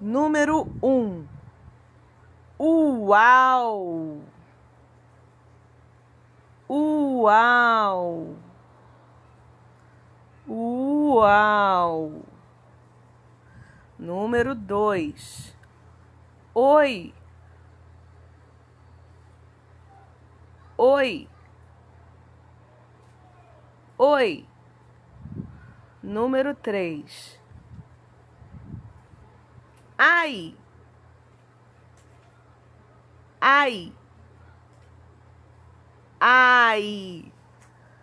Número um. Uau! Uau! Uau! Número dois. Oi! Oi! Oi! Número três. Ai! Ai! Ai!